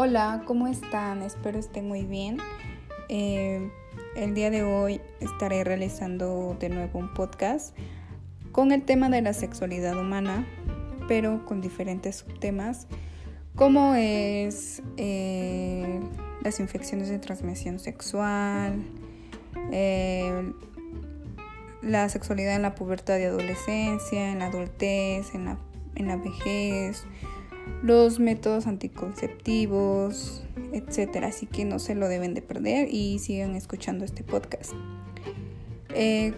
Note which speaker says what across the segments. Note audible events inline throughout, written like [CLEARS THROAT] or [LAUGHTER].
Speaker 1: Hola, ¿cómo están? Espero estén muy bien. Eh, el día de hoy estaré realizando de nuevo un podcast con el tema de la sexualidad humana, pero con diferentes subtemas, como es eh, las infecciones de transmisión sexual, eh, la sexualidad en la pubertad y adolescencia, en la adultez, en la, en la vejez, los métodos anticonceptivos, etcétera. Así que no se lo deben de perder y sigan escuchando este podcast. Eh,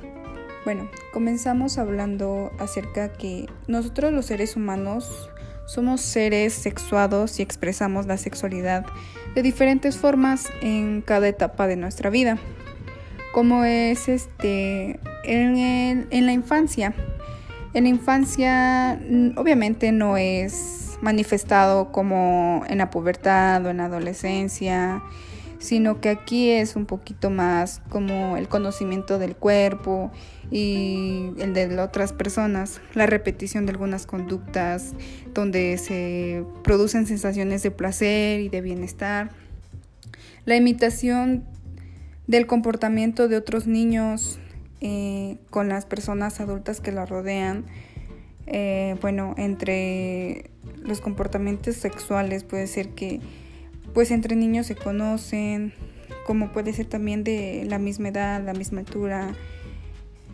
Speaker 1: bueno, comenzamos hablando acerca que nosotros los seres humanos somos seres sexuados y expresamos la sexualidad de diferentes formas en cada etapa de nuestra vida. Como es este en, en la infancia. En la infancia obviamente no es manifestado como en la pubertad o en la adolescencia, sino que aquí es un poquito más como el conocimiento del cuerpo y el de otras personas, la repetición de algunas conductas donde se producen sensaciones de placer y de bienestar, la imitación del comportamiento de otros niños eh, con las personas adultas que la rodean, eh, bueno, entre los comportamientos sexuales puede ser que pues entre niños se conocen, como puede ser también de la misma edad, la misma altura.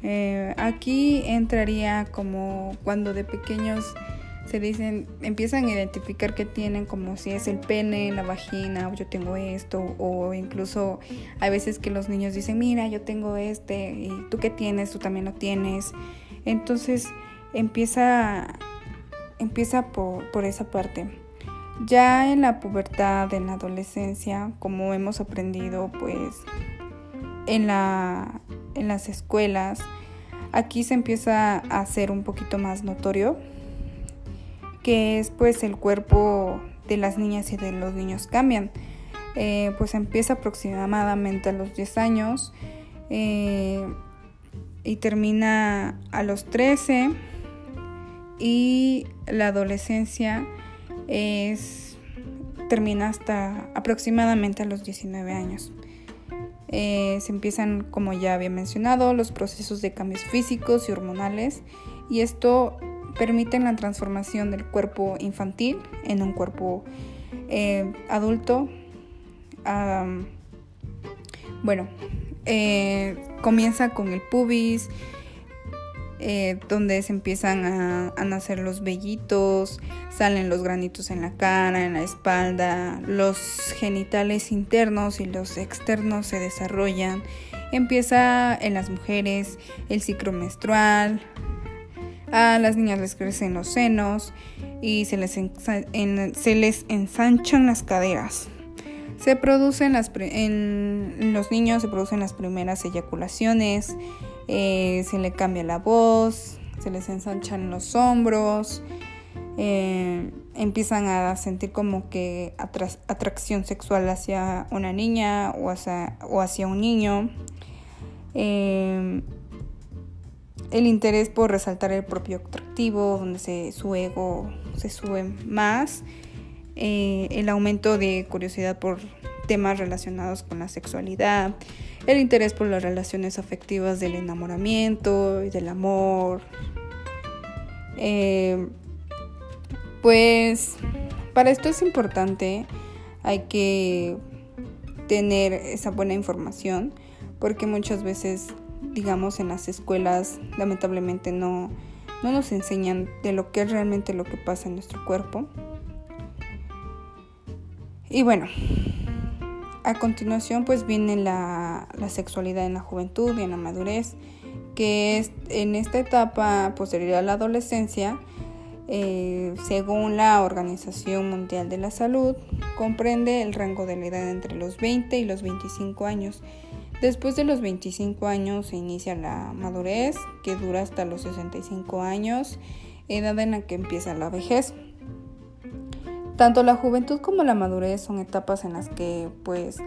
Speaker 1: Eh, aquí entraría como cuando de pequeños se dicen, empiezan a identificar que tienen como si es el pene, la vagina, o yo tengo esto, o incluso hay veces que los niños dicen, mira, yo tengo este, y tú qué tienes, tú también lo tienes. Entonces empieza empieza por, esa parte. Ya en la pubertad, en la adolescencia, como hemos aprendido pues en, la, en las escuelas, aquí se empieza a hacer un poquito más notorio, que es pues el cuerpo de las niñas y de los niños cambian. Eh, pues empieza aproximadamente a los 10 años eh, y termina a los 13 y la adolescencia es, termina hasta aproximadamente a los 19 años. Eh, se empiezan, como ya había mencionado, los procesos de cambios físicos y hormonales y esto permite la transformación del cuerpo infantil en un cuerpo eh, adulto. bueno, eh, comienza con el pubis, eh, donde se empiezan a, nacer los vellitos, salen los granitos en la cara, en la espalda, los genitales internos y los externos se desarrollan. Empieza en las mujeres el ciclo menstrual, a las niñas les crecen los senos y se les, se les ensanchan las caderas. Se producen las en los niños se producen las primeras eyaculaciones, eh, se le cambia la voz, se les ensanchan los hombros, eh, empiezan a sentir como que atracción sexual hacia una niña o hacia, un niño. Eh, el interés por resaltar el propio atractivo, donde se, su ego se sube más. el aumento de curiosidad por temas relacionados con la sexualidad, el interés por las relaciones afectivas del enamoramiento y del amor. Eh, pues para esto es importante, hay que tener esa buena información porque muchas veces, digamos, en las escuelas lamentablemente no, no nos enseñan de lo que es realmente lo que pasa en nuestro cuerpo. Y bueno, a continuación pues viene la, sexualidad en la juventud y en la madurez, que es en esta etapa posterior a la adolescencia, eh, según la Organización Mundial de la Salud, comprende el rango de la edad entre los 20 y los 25 años. Después de los 25 años se inicia la madurez, que dura hasta los 65 años, edad en la que empieza la vejez. Tanto la juventud como la madurez son etapas en las que pues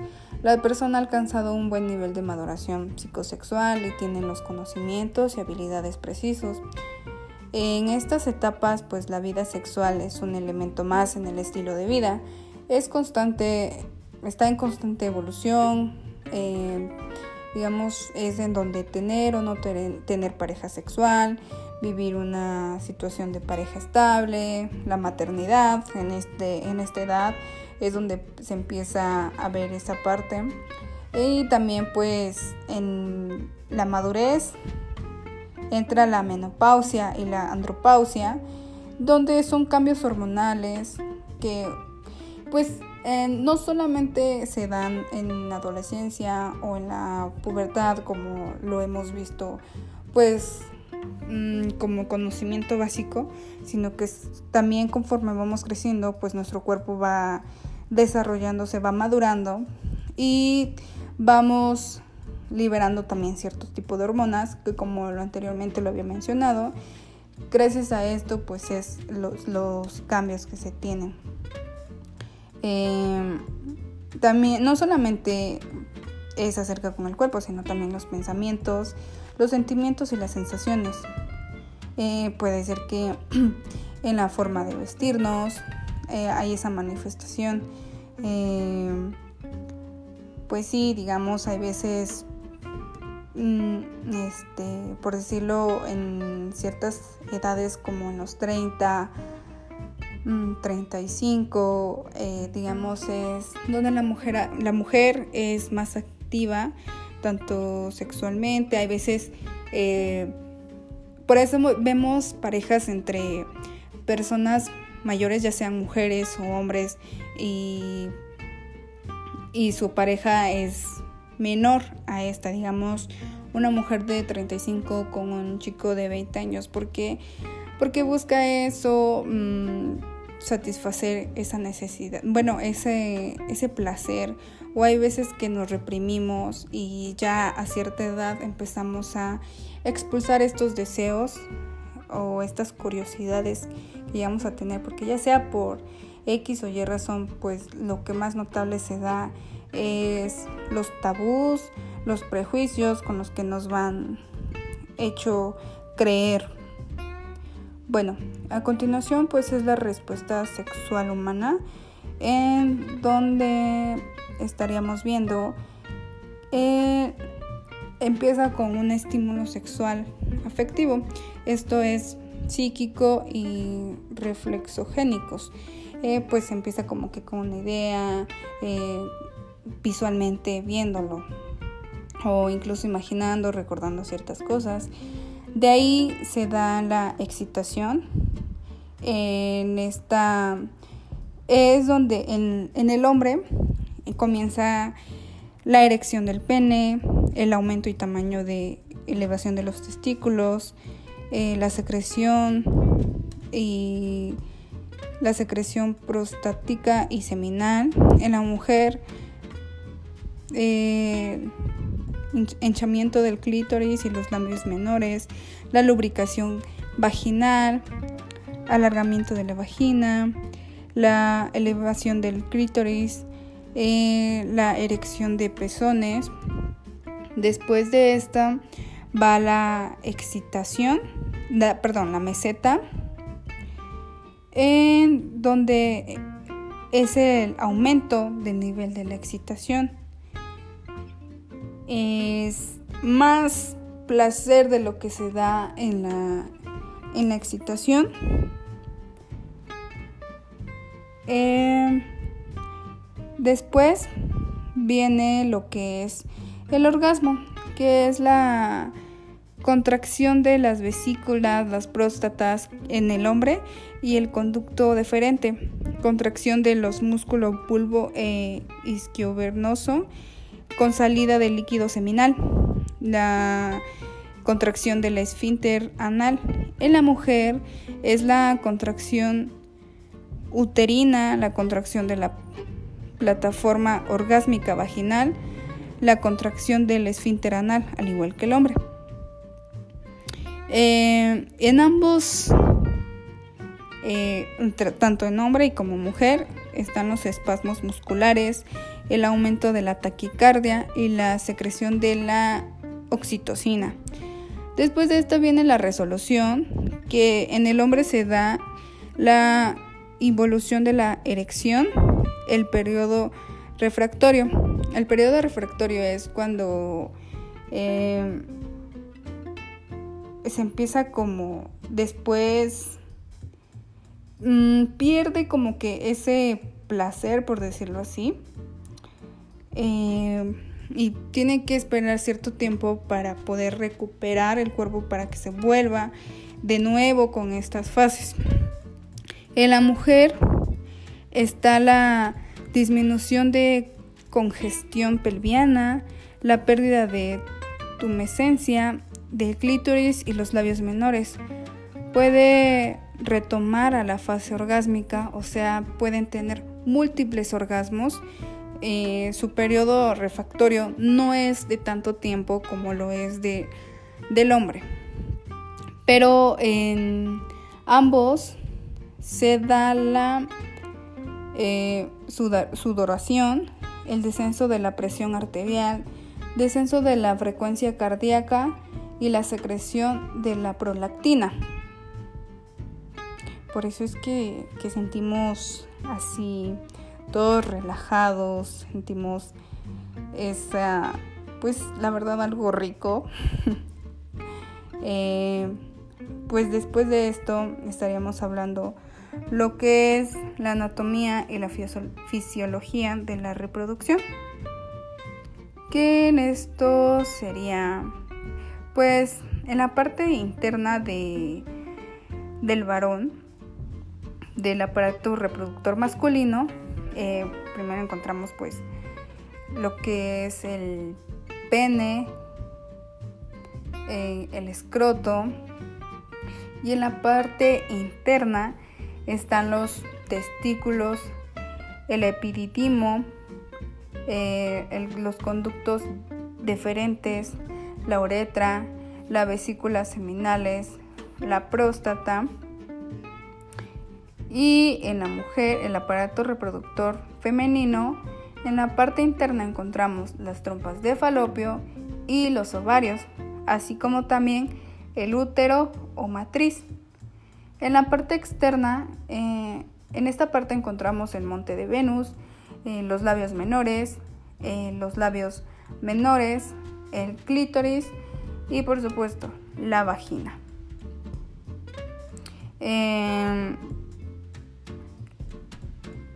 Speaker 1: la persona ha alcanzado un buen nivel de maduración psicosexual y tiene los conocimientos y habilidades precisos. En estas etapas pues la vida sexual es un elemento más en el estilo de vida es constante, está en constante evolución, eh, digamos, es en donde tener o no tener pareja sexual, vivir una situación de pareja estable, la maternidad en, este, en esta edad es donde se empieza a ver esa parte. Y también pues en la madurez entra la menopausia y la andropausia, donde son cambios hormonales que pues no solamente se dan en la adolescencia o en la pubertad como lo hemos visto pues mm, como conocimiento básico, sino que también conforme vamos creciendo pues nuestro cuerpo va desarrollándose, va madurando y vamos liberando también ciertos tipos de hormonas que como lo anteriormente lo había mencionado, gracias a esto pues es los cambios que se tienen. Em, también no solamente es acerca con el cuerpo, sino también los pensamientos, los sentimientos y las sensaciones. Eh, puede ser que [CLEARS THROAT] en la forma de vestirnos eh, hay esa manifestación. Em, pues sí, digamos, hay veces, mm, este, por decirlo, en ciertas edades como en los 30, 35, mm, eh, digamos, es donde la mujer, la mujer es más activa, tanto sexualmente, hay veces, eh, por eso vemos parejas entre personas mayores, ya sean mujeres o hombres, y, y su pareja es menor a esta, digamos, una mujer de 35 con un chico de 20 años, porque porque busca eso, mm, satisfacer esa necesidad, bueno, ese, ese placer. O hay veces que nos reprimimos y ya a cierta edad empezamos a expulsar estos deseos o estas curiosidades que llegamos a tener, porque ya sea por X o Y razón, pues lo que más notable se da es los tabús, los prejuicios con los que nos van hecho creer bueno, a continuación pues es la respuesta sexual humana en donde estaríamos viendo eh, empieza con un estímulo sexual afectivo. Esto es psíquico y reflexogénicos. Eh, pues empieza como que con una idea, eh, visualmente viéndolo o incluso imaginando, recordando ciertas cosas. De ahí se da la excitación. En esta es donde en, el hombre comienza la erección del pene, el aumento y tamaño de elevación de los testículos, eh, la secreción y la secreción prostática y seminal. En la mujer, eh, del clítoris y los labios menores, la lubricación vaginal, alargamiento de la vagina, la elevación del clítoris, eh, la erección de pezones. Después de esta va la excitación, perdón, la meseta, en donde es el aumento del nivel de la excitación es más placer de lo que se da en la, en la excitación. Eh, después viene lo que es el orgasmo, que es la contracción de las vesículas, las próstatas en el hombre y el conducto deferente, contracción de los músculos pulvo e isquiovernoso con salida de líquido seminal, la contracción del esfínter anal. En la mujer es la contracción uterina, la contracción de la plataforma orgásmica vaginal, la contracción del esfínter anal, al igual que el hombre. Eh, en ambos, eh, tanto en hombre y como mujer, están los espasmos musculares, el aumento de la taquicardia y la secreción de la oxitocina. Después de esto viene la resolución, que en el hombre se da la involución de la erección, el periodo refractorio. El periodo refractorio es cuando eh, se empieza como después mm, pierde como que ese placer, por decirlo así. Eh, y tiene que esperar cierto tiempo para poder recuperar el cuerpo para que se vuelva de nuevo con estas fases. En la mujer está la disminución de congestión pelviana, la pérdida de tumescencia, del clítoris y los labios menores. Puede retomar a la fase orgásmica, o sea, pueden tener múltiples orgasmos. Eh, su periodo refractorio no es de tanto tiempo como lo es de, del hombre. Pero en ambos se da la eh, sudoración, el descenso de la presión arterial, descenso de la frecuencia cardíaca y la secreción de la prolactina. Por eso es que, sentimos así todos relajados, sentimos esa, pues la verdad algo rico. [LAUGHS] Eh, pues después de esto estaríamos hablando lo que es la anatomía y la fisiología de la reproducción. Que en esto sería, pues, en la parte interna de, del varón, del aparato reproductor masculino, eh, primero encontramos pues lo que es el pene, eh, el escroto y en la parte interna están los testículos, el epididimo, eh, los conductos deferentes, la uretra, la vesícula seminales, la próstata y en la mujer el aparato reproductor femenino. En la parte interna encontramos las trompas de falopio y los ovarios, así como también el útero o matriz. En la parte externa, eh, en esta parte encontramos el monte de Venus, eh, los labios menores, eh, los labios menores, el clítoris y por supuesto la vagina.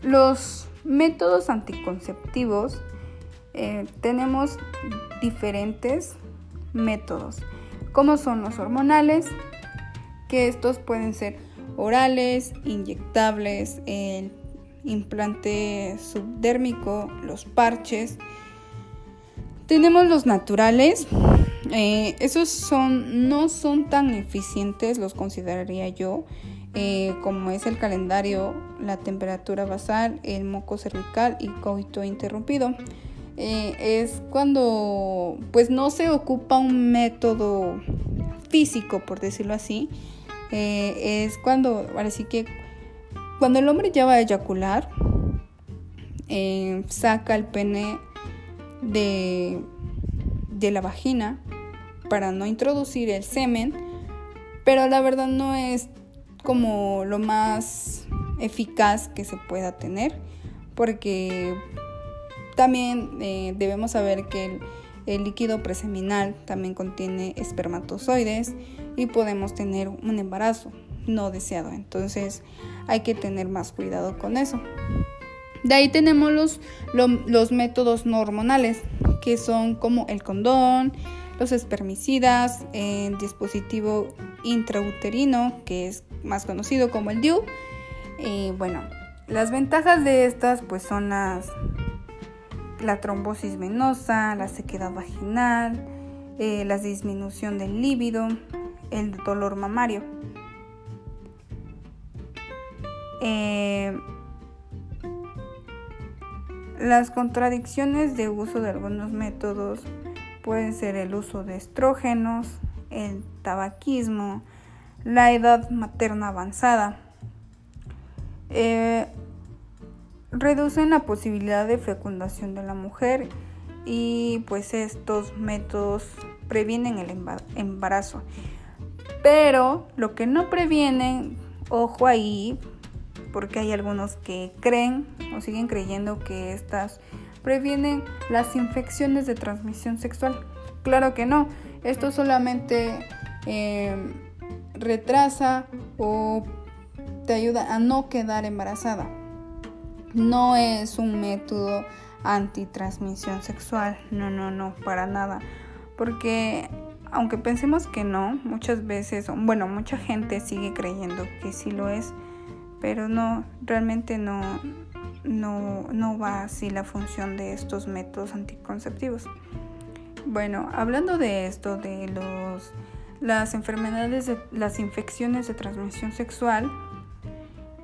Speaker 1: Los métodos anticonceptivos tenemos diferentes métodos, como son los hormonales, que estos pueden ser orales, inyectables, el implante subdérmico, los parches. Tenemos los naturales, eh, esos son, no son tan eficientes, los consideraría yo, eh, como es el calendario, la temperatura basal, el moco cervical y coito interrumpido. Eh, es cuando pues no se ocupa un método físico, por decirlo así, eh, es cuando, ahora sí que, cuando el hombre ya va a eyacular, saca el pene de, de la vagina para no introducir el semen, pero la verdad no es como lo más eficaz que se pueda tener, porque también eh, debemos saber que el, líquido preseminal también contiene espermatozoides y podemos tener un embarazo no deseado. Entonces hay que tener más cuidado con eso. De ahí tenemos los, los métodos no hormonales, que son como el condón, los espermicidas, el dispositivo intrauterino, que es más conocido como el DIU. bueno, las ventajas de estas pues son las, la trombosis venosa, la sequedad vaginal, eh, la disminución del líbido, el dolor mamario. Eh, las contradicciones de uso de algunos métodos pueden ser el uso de estrógenos, el tabaquismo, la edad materna avanzada. Eh, reducen la posibilidad de fecundación de la mujer y pues estos métodos previenen el embarazo. Pero lo que no previenen, ojo ahí, porque hay algunos que creen o siguen creyendo que estas previenen las infecciones de transmisión sexual. Claro que no, esto solamente eh, retrasa o te ayuda a no quedar embarazada. No es un método antitransmisión sexual, no, no, no, para nada. Porque aunque pensemos que no, muchas veces, bueno, mucha gente sigue creyendo que sí lo es, pero no, realmente no, no, no va así la función de estos métodos anticonceptivos. Bueno, hablando de esto, de los, las enfermedades, de, las infecciones de transmisión sexual,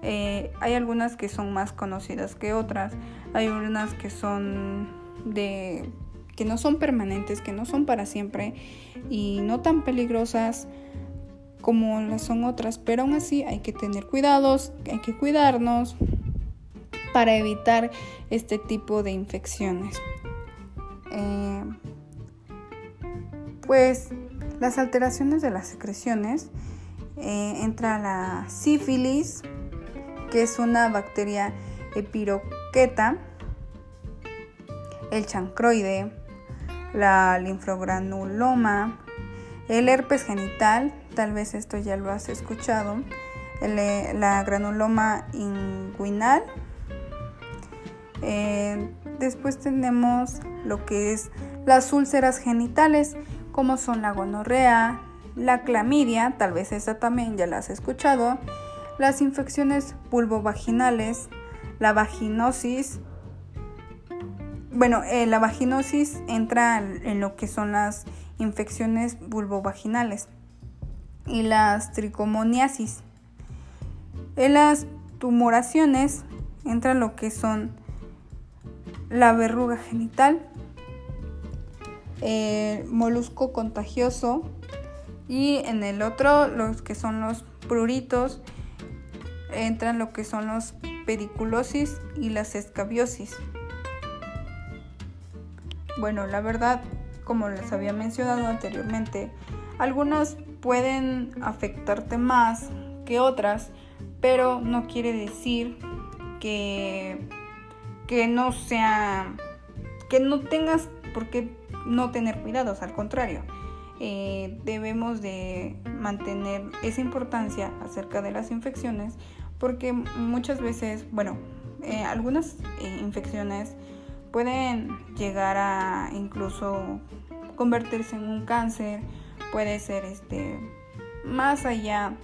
Speaker 1: eh, hay algunas que son más conocidas que otras, hay unas que son de que no son permanentes, que no son para siempre y no tan peligrosas como las son otras, pero aún así hay que tener cuidados, hay que cuidarnos para evitar este tipo de infecciones. Eh, pues las alteraciones de las secreciones eh, entra la sífilis, que es una bacteria epiroqueta, el chancroide, la linfogranuloma, el herpes genital, tal vez esto ya lo has escuchado, eh, la granuloma inguinal. Eh, después tenemos lo que es las úlceras genitales, como son la gonorrea, la clamidia, tal vez esta también ya la has escuchado, las infecciones vulvovaginales, la vaginosis, bueno, eh, la vaginosis entra en lo que son las infecciones vulvovaginales y las tricomoniasis. En las tumoraciones entra lo que son la verruga genital, el molusco contagioso y en el otro los que son los pruritos entran lo que son los pediculosis y las escabiosis. Bueno, la verdad, como les había mencionado anteriormente, algunas pueden afectarte más que otras, pero no quiere decir que, que no sea, que no tengas por qué no tener cuidados, al contrario. Eh, debemos de mantener esa importancia acerca de las infecciones porque muchas veces, bueno, eh, algunas eh, infecciones pueden llegar a incluso convertirse en un cáncer, puede ser este más allá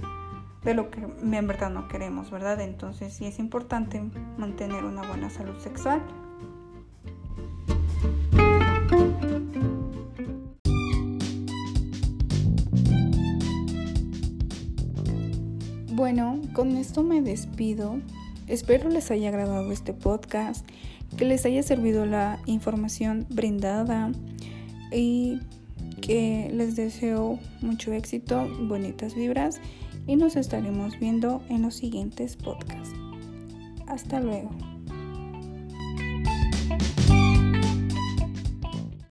Speaker 1: de lo que en verdad no queremos, ¿verdad? Entonces sí es importante mantener una buena salud sexual. Bueno, con esto me despido. Espero les haya agradado este podcast que les haya servido la información brindada y que les deseo mucho éxito, bonitas vibras y nos estaremos viendo en los siguientes podcasts. Hasta luego.